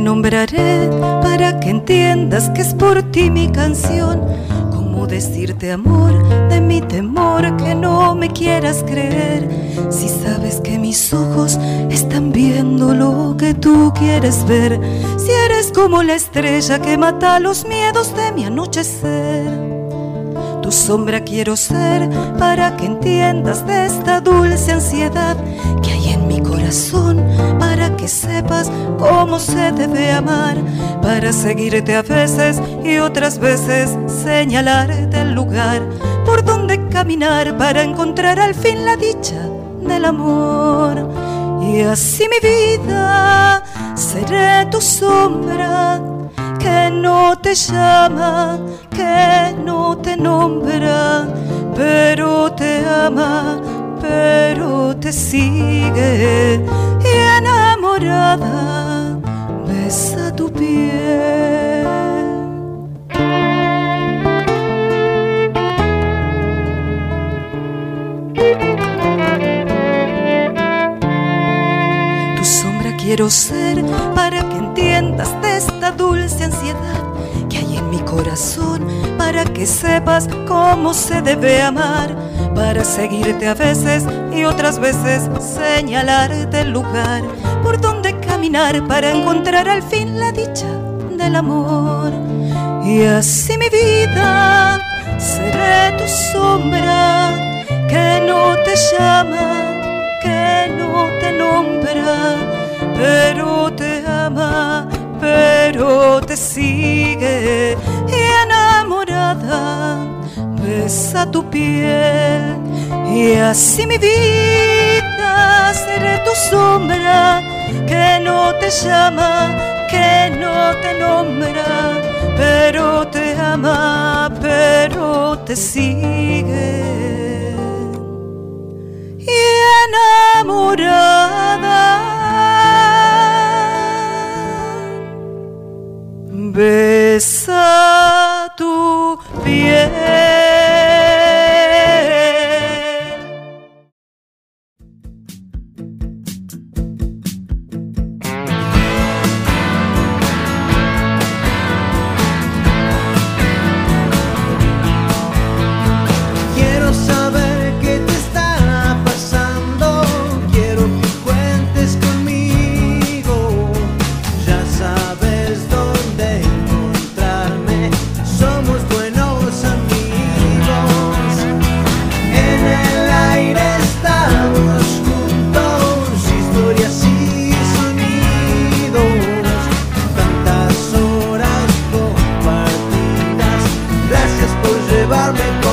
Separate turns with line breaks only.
nombraré para que entiendas que es por ti mi canción. Cómo decirte amor de mi temor que no me quieras creer. Si sabes que mis ojos están viendo lo que tú quieres ver. Si eres como la estrella que mata los miedos de mi anochecer. Tu sombra quiero ser para que entiendas de esta dulce ansiedad que hay en mi corazón, que sepas cómo se debe amar, para seguirte a veces y otras veces señalarte el lugar por donde caminar para encontrar al fin la dicha del amor. Y así mi vida seré tu sombra que no te llama, que no te nombra, pero te ama, pero te sigue y enamorada besa tu piel. Tu sombra quiero ser para que entiendas de esta dulce ansiedad que hay en mi corazón, para que sepas cómo se debe amar, para seguirte a veces y otras veces señalarte el lugar por donde caminar para encontrar al fin la dicha del amor. Y así mi vida seré tu sombra que no te llama, que no te nombra, pero te ama, pero te sigue y enamorada besa tu piel. Y así mi vida seré tu sombra que no te llama, que no te nombra, pero te ama, pero te sigue. por llevarme